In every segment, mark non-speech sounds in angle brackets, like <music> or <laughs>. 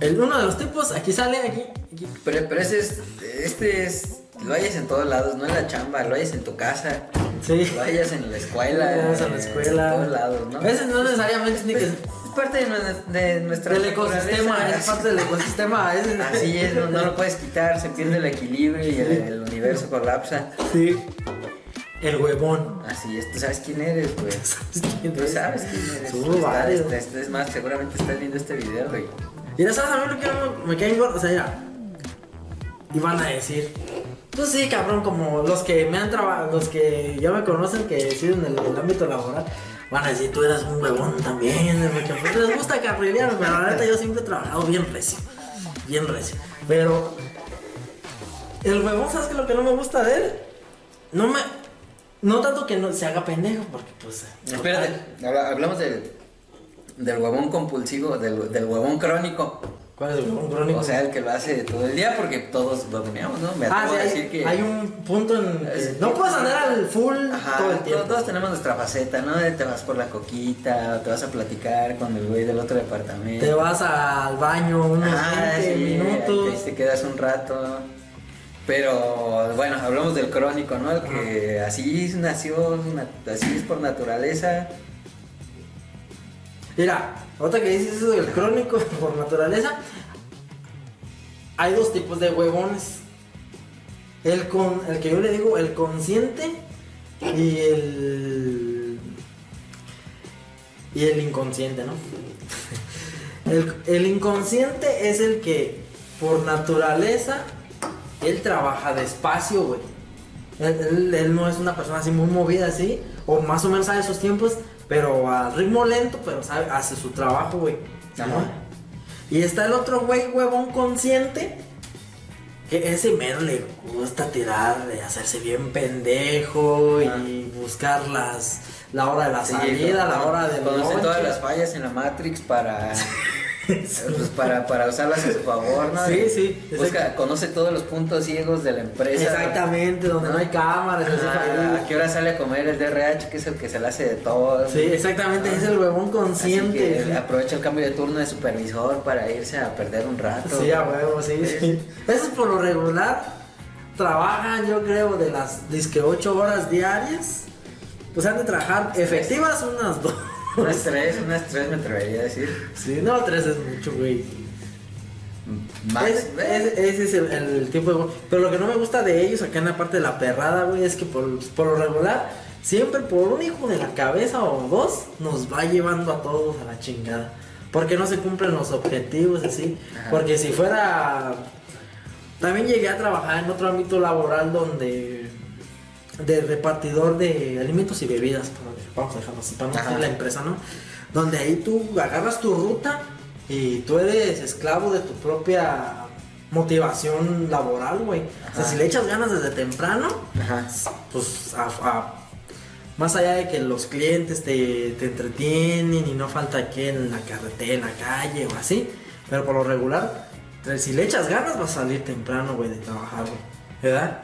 El, uno de los tipos, aquí sale, aquí. aquí. Pero, pero ese es, este es, lo hayas en todos lados, no en la chamba, lo hayas en tu casa, Sí. lo hayas en la escuela, Lo hayas en la eh, escuela. en todos lados, ¿no? A veces no necesariamente ni que. Es parte de, de nuestra Del ecosistema, es parte del ecosistema. <laughs> Es, Así es, no, no lo puedes quitar, se pierde el equilibrio y el, el universo colapsa. Sí. El huevón. Así es, tú sabes quién eres, güey. <laughs> Tú sabes quién eres. Somos Estás- varios. estás- es más, seguramente estás viendo este video, güey. Y ya sabes, a mí lo que me caen gordos, o sea, ya. Y van a decir, pues sí, cabrón, como los que me han trabajado, los que ya me conocen, que siguen en el, el ámbito laboral, van a decir, tú eras un huevón también, porque les gusta carrilear, pero la neta yo siempre he trabajado bien recio, bien recio. Pero, el huevón, ¿sabes qué es lo que no me gusta de él? No me, no tanto que no se haga pendejo, porque pues... Espérate, habla- hablamos del, del huevón compulsivo, del, del huevón crónico. ¿Cuál es el huevón crónico? O sea, el que lo hace todo el día porque todos huevoneamos, ¿no? Me Ah, atrevo sí, a hay, decir que... hay un punto en que no puedes andar al full Ajá, todo el tiempo. todos tenemos nuestra faceta, ¿no? De Te vas por la coquita, te vas a platicar con el güey del otro departamento. Te vas al baño unos Ah, 20 sí, minutos. ahí te quedas un rato. Pero bueno, hablamos del crónico, ¿no? El que así nació, na- así es por naturaleza. Mira, otra que dices eso del crónico <laughs> por naturaleza. Hay dos tipos de huevones. El con el que yo le digo el consciente y el y el inconsciente, ¿no? <laughs> El, inconsciente es el que por naturaleza él trabaja despacio, güey. Él no es una persona así muy movida así, o más o menos sabe sus tiempos, pero a ritmo lento, pero sabe, hace su trabajo, güey. Y está el otro güey, huevón consciente, que ese mero le gusta tirar, de hacerse bien pendejo Ah. y buscar las, la hora de la Sí, salida, la hora del Conoce todas las fallas en la Matrix para. <laughs> <laughs> pues, para, para usarlas a su favor, ¿no? Sí, sí, Busca, conoce todos los puntos ciegos de la empresa. Exactamente, donde no hay cámaras, Ah, ¿A qué hora sale a comer el DRH, que es el que se le hace de todo? Sí, exactamente, es el huevón Así consciente. que aprovecha el cambio de turno de supervisor para irse a perder un rato. Sí, a huevo, sí, sí. Esos por lo regular trabajan, yo creo, de las disque 8 horas diarias. Pues han de trabajar efectivas unas dos. Unas tres, unas tres me atrevería a decir. Sí, no, tres es mucho, güey. Más. Es- es- ese es el, el tipo de... Pero lo que no me gusta de ellos acá en la parte de la perrada, güey, es que por, por lo regular, siempre por un hijo de la cabeza o dos, nos va llevando a todos a la chingada. Porque no se cumplen los objetivos, así. Ajá. Porque si fuera... También llegué a trabajar en otro ámbito laboral donde... De repartidor de alimentos y bebidas, vamos a dejarlo así, no Ajá. decir la empresa, ¿no? Donde ahí tú agarras tu ruta y tú eres esclavo de tu propia motivación laboral, güey. O sea, si le echas ganas desde temprano, Ajá. pues a- a- más allá de que los clientes te, te entretienen y no falta que en la carretera, en la calle o así, pero por lo regular, si le echas ganas vas a salir temprano, güey, de trabajar, güey. ¿Verdad?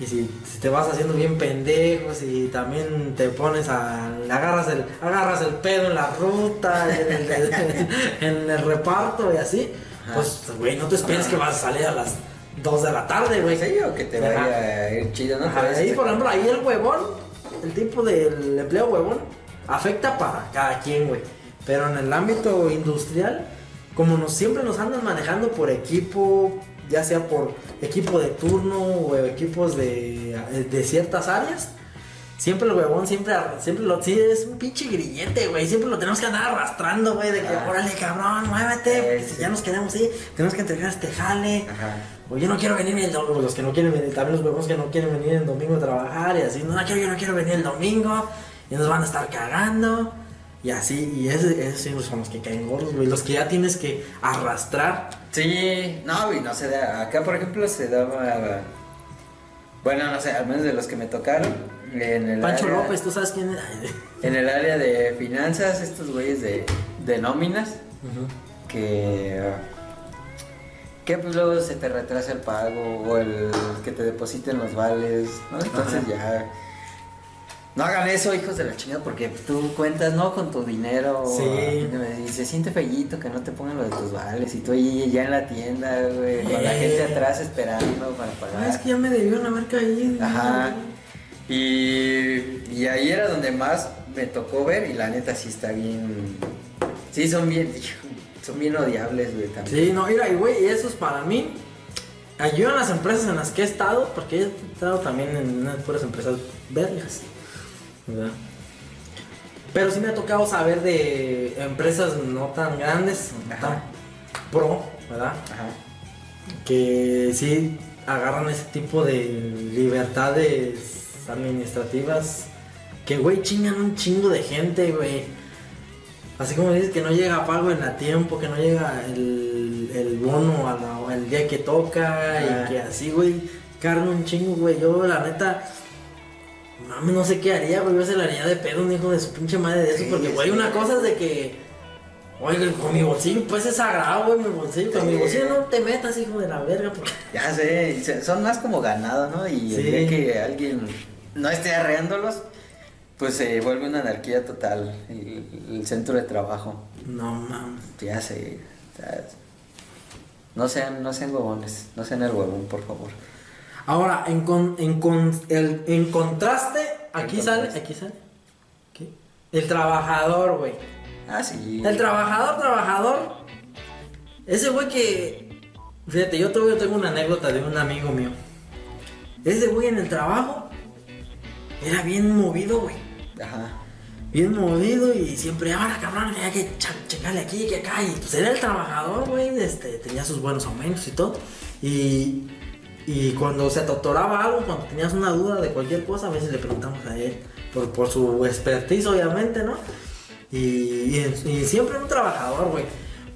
Y si, si te vas haciendo bien pendejo, si también te pones a. agarras el, agarras el pedo en la ruta, en el, <laughs> en el reparto y así, Ajá. pues, güey, no te esperes que vas a salir a las 2 de la tarde, güey. Sí, o que te vaya a ir chido, ¿no? Ajá, ahí, por ejemplo, ahí el huevón, el tipo del empleo huevón, afecta para cada quien, güey. Pero en el ámbito industrial, como nos siempre nos andan manejando por equipo, ya sea por equipo de turno o equipos de, de ciertas áreas, siempre el huevón, siempre, siempre lo, sí, es un pinche grillete, güey. Siempre lo tenemos que andar arrastrando, güey, de que, Ah. órale, cabrón, muévete, porque Sí, si sí. ya nos queremos ir, tenemos que entregar este jale. Ajá. O yo no quiero venir el domingo, los que no quieren venir, también los huevos que no quieren venir el domingo a trabajar y así, no, no quiero, yo no quiero venir el domingo y nos van a estar cagando y así, y esos sí son los que caen gordos, güey, los que ya tienes que arrastrar. Sí, no, y no se da. Acá, por ejemplo, se daba. Bueno, no sé, al menos de los que me tocaron. En el Pancho área- López, ¿tú sabes quién es? <laughs> Ay, En el área de finanzas, estos güeyes de, de nóminas, que. Que pues luego se te retrasa el pago o el que te depositen los vales, ¿no? Entonces ya. No hagan eso, hijos de la chingada, porque tú cuentas, ¿no? Con tu dinero. Sí. Y se siente fellito que no te pongan lo de tus vales. Y tú ahí ya en la tienda, güey, con la gente atrás esperando para pagar. Ah, es que ya me debieron haber caído. Ajá. Y, y ahí era donde más me tocó ver. Y la neta sí está bien. Sí, son bien. <laughs> Son bien odiables, güey, también. Sí, no, mira, y güey, eso es para mí. En las empresas en las que he estado, porque he estado también en unas puras empresas vergas, ¿verdad? Pero sí me ha tocado saber de empresas no tan grandes, no Ajá. tan pro, ¿verdad? Ajá. Que sí agarran ese tipo de libertades administrativas. Que, güey, chingan un chingo de gente, güey. Así como dices que no llega pago en a tiempo, que no llega el, el bono a al día que toca y que así, güey, cargan un chingo, güey. Yo, la neta, mami, no sé qué haría, güey. Yo se la haría de pedo un hijo de su pinche madre de eso, Sí, porque, güey, sí. una cosa es de que, oye, con mi bolsillo, pues es sagrado, güey, mi bolsillo. Con mi bolsillo no te metas, hijo de la verga, porque. Ya sé, son más como ganado, ¿no? Y el día que alguien no esté arreándolos, pues se vuelve una anarquía total el, el centro de trabajo. No mames. Ya sé. no sean, no sean huevones, no sean el huevón, por favor. Ahora, en, con, en, con- el, en contraste, aquí sale, aquí sale. ¿Qué? El trabajador, güey. Ah, sí. El trabajador, trabajador. Ese güey que. Fíjate, yo todavía tengo una anécdota de un amigo mío. Ese güey en el trabajo era bien movido, güey. Ajá. Bien movido y siempre, ahora cabrón, hay que checarle aquí, que acá. Y pues era el trabajador, güey. Este, tenía sus buenos aumentos y todo. Y, y cuando se atotoraba algo, cuando tenías una duda de cualquier cosa, a veces le preguntamos a él. Por, por su expertise, obviamente, ¿no? Y, y, siempre un trabajador, güey.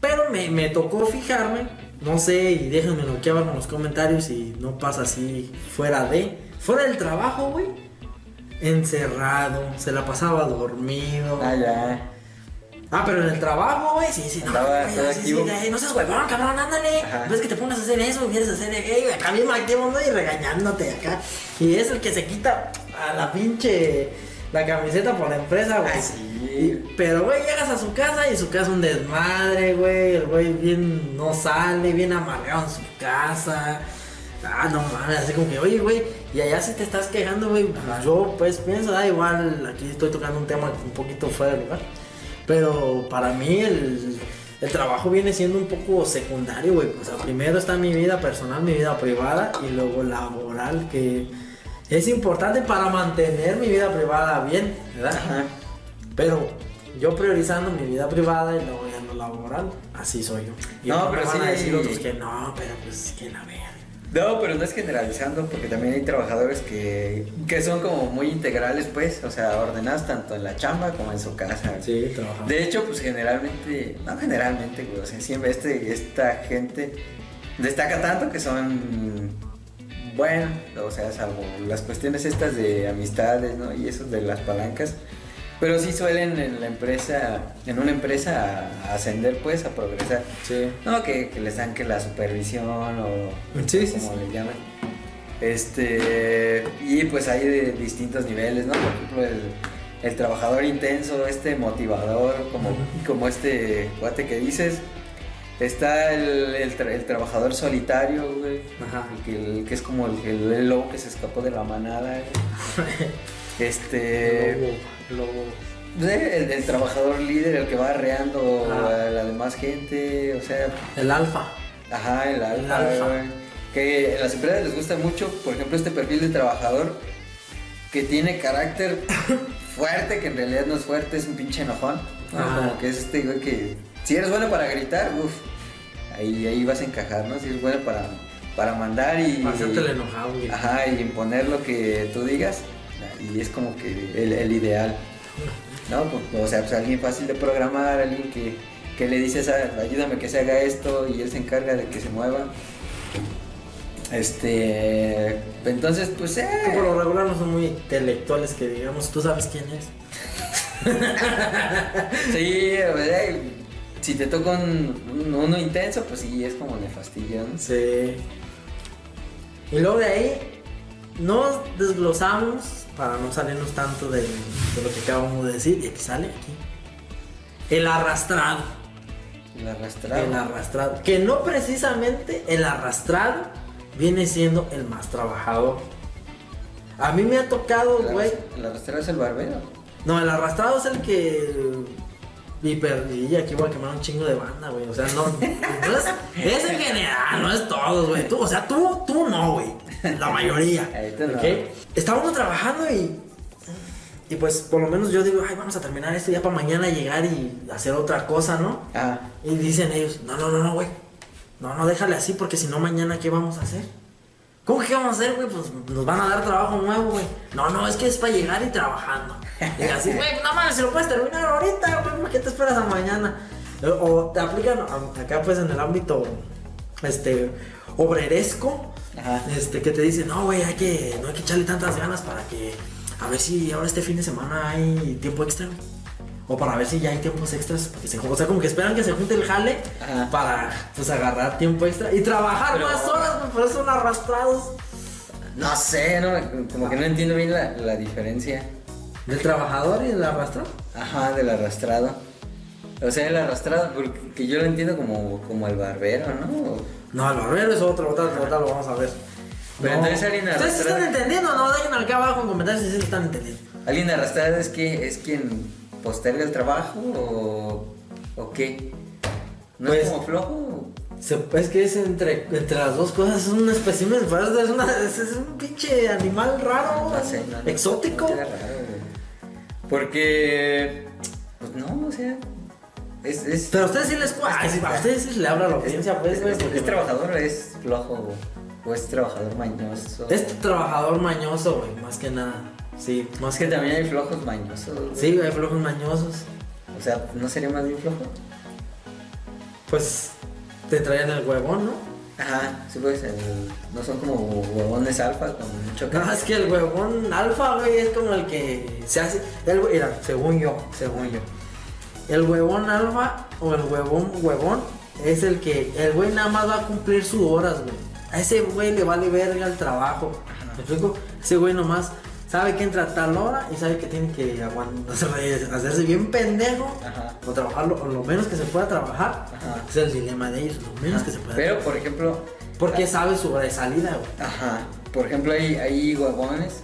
Pero me, me tocó fijarme, no sé, y déjenmelo aquí abajo en los comentarios si no pasa así fuera de. Fuera del trabajo, güey. Encerrado, se la pasaba dormido. Ah, ya. Ah, pero en el trabajo, güey, sí, sí, no, Andaba güey, sí, güey, no seas huevón, cabrón, ándale. Ajá. Ves que te pongas a hacer eso, quieres hacer gay, acá mismo activo, ¿no? Y regañándote acá. Y es el que se quita a la pinche la camiseta por la empresa, güey. Ah, sí. Y- pero, güey, llegas a su casa y su casa un desmadre, güey. El güey bien no sale, bien amargado en su casa. Ah, no mames, así como que, oye, güey, y allá si te estás quejando, güey. Yo, pues, pienso, da igual, aquí estoy tocando un tema un poquito fuera de lugar. Pero para mí el, el trabajo viene siendo un poco secundario, güey. O sea, primero está mi vida personal, mi vida privada y luego laboral, que es importante para mantener mi vida privada bien, ¿verdad? Ajá. Pero yo priorizando mi vida privada y luego ya lo laboral, así soy yo. Y No, me pero van a decir otros que no, pero pues que la vean. No, pero no es generalizando, porque también hay trabajadores que, que son como muy integrales, pues, o sea, ordenados tanto en la chamba como en su casa. Sí, trabajando. De hecho, pues generalmente, no generalmente, güey, o sea, siempre este, esta gente destaca tanto que son, bueno, o sea, salvo las cuestiones estas de amistades, ¿no? Y eso de las palancas, pero sí suelen en la empresa, en una empresa a- ascender, pues, a progresar. Sí. No, que, que les dan que la supervisión o Sí, como sí. le llaman. Este, y pues hay de distintos niveles, ¿no? Por ejemplo, el, el trabajador intenso, este motivador, como, como este guate que dices. Está el, el tra- el trabajador solitario, güey. Ajá. El que, el que es como el, lobo que se escapó de la manada, güey. <laughs> Este. Lobo, lobo. Sí, El, el trabajador líder, el que va arreando a la demás gente, o sea, El alfa. Ajá, el alfa, alfa. güey. Que a las empresas les gusta mucho, por ejemplo, este perfil de trabajador que tiene carácter <laughs> fuerte, que en realidad no es fuerte, es un pinche enojón. ¿no? Ajá. Como que es este güey que, si eres bueno para gritar, uff, ahí, ahí vas a encajar, ¿no? Si eres bueno para, para mandar y. Hacerte el enojado, güey. Ajá, y imponer lo que tú digas, y es como que el, el ideal. ¿no? Pues, O sea, pues alguien fácil de programar, alguien que, que le dices, "Ah, ayúdame que se haga esto y él se encarga de que se mueva. Este, entonces, pues, eh, por lo regular no son muy intelectuales que digamos, tú sabes quién es. <laughs> sí, o sea, si te toca un, un- uno intenso, pues sí, es como nefastillo, ¿no? Sí. Y luego de ahí, nos desglosamos para no salirnos tanto de, de lo que acabamos de decir. Y aquí sale, aquí. El arrastrado. El arrastrado. El arrastrado. Que no precisamente el arrastrado viene siendo el más trabajador. A mí me ha tocado, El güey. arras- El arrastrado es el barbero. No, el arrastrado es el que. Y aquí voy a quemar un chingo de banda, güey. O sea, no. no es, es en general, no es todos, güey. Tú, o sea, tú, tú no, güey. La mayoría. <laughs> Ahí tú no. ¿ok? Está uno trabajando y. Y pues, por lo menos yo digo, ay, vamos a terminar esto ya para mañana llegar y hacer otra cosa, ¿no? Ah, Y dicen ellos, no, no, no, no, güey. No, no, déjale así porque si no mañana ¿qué vamos a hacer? ¿Cómo que vamos a hacer, güey? Pues nos van a dar trabajo nuevo, güey. No, no, es que es para llegar y trabajando. Y así, <laughs> güey, no mames, si lo puedes terminar ahorita, güey, ¿por qué te esperas a mañana? O te aplican acá pues en el ámbito, este, obreresco, Ajá. este, que te dicen, no, güey, hay que, no hay que echarle tantas ganas para que, a ver si ahora este fin de semana hay tiempo extra, güey. O para ver si ya hay tiempos extras. Para que se, o sea, como que esperan que se junte el jale Ajá. para pues agarrar tiempo extra y trabajar Pero- más horas, por eso son arrastrados. no sé, ¿no? Como que no entiendo bien la, la diferencia. Del trabajador y del arrastrado. Ajá, del arrastrado. O sea, el arrastrado, porque yo lo entiendo como, como el barbero, ¿no? No, el barbero es otro, otro, otro, lo vamos a ver. Pero No. entonces alguien ¿Ustedes arrastrado- están entendiendo? No, dejen acá abajo en comentarios si sí están entendiendo. ¿Alguien arrastrado es que es quien posterga el trabajo o, o qué? ¿No Pues- es como flojo? Se- es que es entre, entre las dos cosas, es un espécimen, es, una, es, es un pinche animal raro, No sé, no, no, exótico. no raro. Porque, pues no, o sea, es... es Pero a ustedes sí les cuesta, Es que- a ustedes sí le habla la audiencia, pues, güey. es- porque- ¿es trabajador o es flojo o, o es trabajador mañoso? Es trabajador mañoso, güey, más que nada. Sí, más Es que también hay flojos mañosos. güey. Sí, hay flojos mañosos. O sea, ¿no sería más bien flojo? Pues te traían el huevón, ¿no? Ajá, sí, pues el- no son como huevones alfa con mucho No, es que el huevón alfa, güey, es como el que se hace. El, mira, según yo, según yo. El huevón alfa o el huevón huevón es el que. El güey nada más va a cumplir sus horas, güey. A ese güey le vale verga el trabajo. ¿Me explico? Ese güey nomás sabe que entra a tal hora y sabe que tiene que aguant- hacerse bien pendejo Ajá. o trabajarlo o lo menos que se pueda trabajar. Ajá. Es el dilema de ellos, lo menos que se pueda. Pero, por ejemplo, Porque sabe su hora de salida, güey. Ajá. Por ejemplo, hay, hay huevones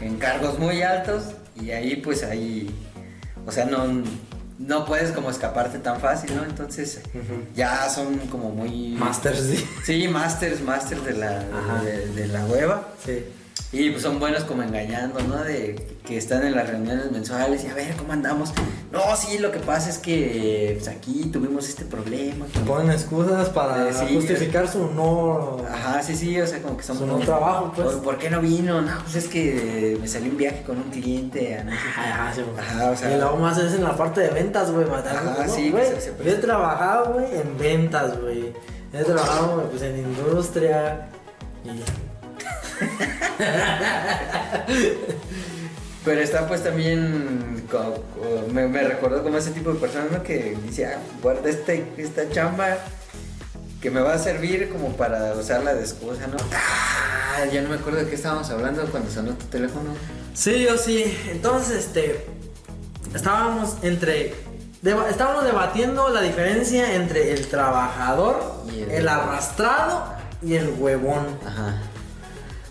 en cargos muy altos y ahí pues hay... O sea, no, no puedes como escaparte tan fácil, ¿no? Entonces ya son como muy... Masters, sí. Sí, masters, masters de la, de, de la hueva. Sí. Y pues son buenos como engañando, ¿no? De que están en las reuniones mensuales y a ver cómo andamos. No, sí, lo que pasa es que pues, aquí tuvimos este problema. que- Ponen excusas para Eh, sí, justificar su no. Ajá, sí, sí, o sea, como que son Su no trabajo, pues. "Oye, ¿Por qué no vino? No, pues es que me salió un viaje con un cliente. a no sé qué". Ajá, sí, güey. Ajá, o sea. y luego más es en la parte de ventas, güey. Ajá, ¿no? sí, güey. se- se Yo he trabajado, güey, en ventas, güey. He trabajado, güey, pues en industria. Y <laughs> Pero está pues también, me, me recordó como ese tipo de personas, ¿no? Que dice, ah, guarda este, esta chamba que me va a servir como para usarla de excusa, ¿no? Ah, ya no me acuerdo de qué estábamos hablando cuando sonó tu teléfono. Sí, yo sí. Entonces, este. Estábamos entre. deba- estábamos debatiendo la diferencia entre el trabajador, Y el- el arrastrado y el huevón. Ajá.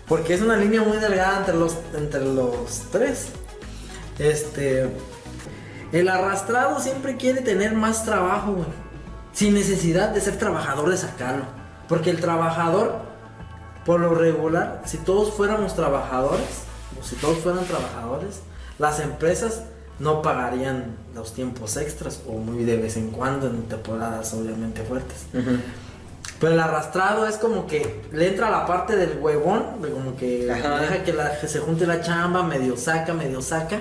Porque es una línea muy delgada entre los, entre los tres. Este. El arrastrado siempre quiere tener más trabajo, güey. Sin necesidad de ser trabajador de sacarlo. Porque el trabajador, por lo regular, si todos fuéramos trabajadores, o si todos fueran trabajadores, las empresas no pagarían los tiempos extras o muy de vez en cuando en temporadas obviamente fuertes. Pero el arrastrado es como que le entra la parte del huevón, de como que Ajá. deja que, la- que se junte la chamba, medio saca, medio saca.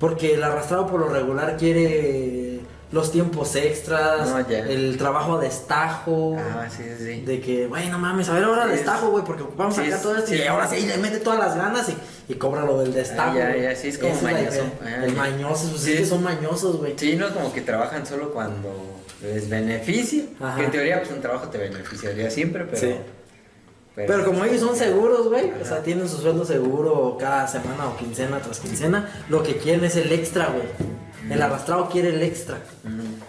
Porque el arrastrado por lo regular quiere los tiempos extras, No, el trabajo a destajo. Ah, sí, sí. De que, güey, no mames, a ver ahora Sí, destajo, güey, porque ocupamos sí, acá es- todo esto. sí. y ahora sí, le mete todas las ganas y, y cobra lo del destajo. Ah, ya, ya, sí, es como la mañoso. diferencia. Ah, el ya. mañoso, Sí. es que son mañosos, güey. Sí, no como que trabajan solo cuando les beneficia. Ajá. Que en teoría, pues un trabajo te beneficiaría siempre, pero. Sí. Pero como ellos son seguros, güey, o sea, tienen su sueldo seguro cada semana o quincena tras quincena, lo que quieren es el extra, güey. El arrastrado quiere el extra. Mm,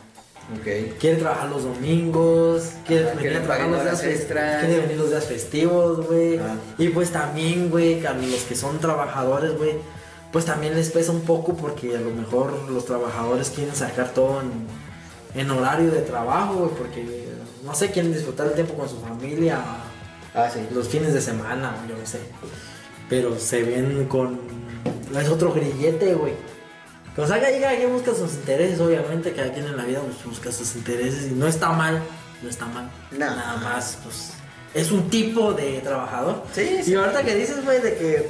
Ok. Quiere trabajar los domingos, quiere Ah, venir quiere a trabajar los días extras. quiere venir los días festivos, güey. Ah. Y pues también, güey, a los que son trabajadores, güey, pues también les pesa un poco porque a lo mejor los trabajadores quieren sacar todo en, en horario de trabajo, güey, porque no sé, quieren disfrutar el tiempo con su familia, Ah, sí. los fines de semana, yo no sé. Pero se ven con. Es otro grillete, güey. O sea, que cada quien busca sus intereses, obviamente, cada quien en la vida pues, busca sus intereses y no está mal, no está mal. No. Nada más, pues. Es un tipo de trabajador. Sí, sí. Y ahorita que dices, güey, de que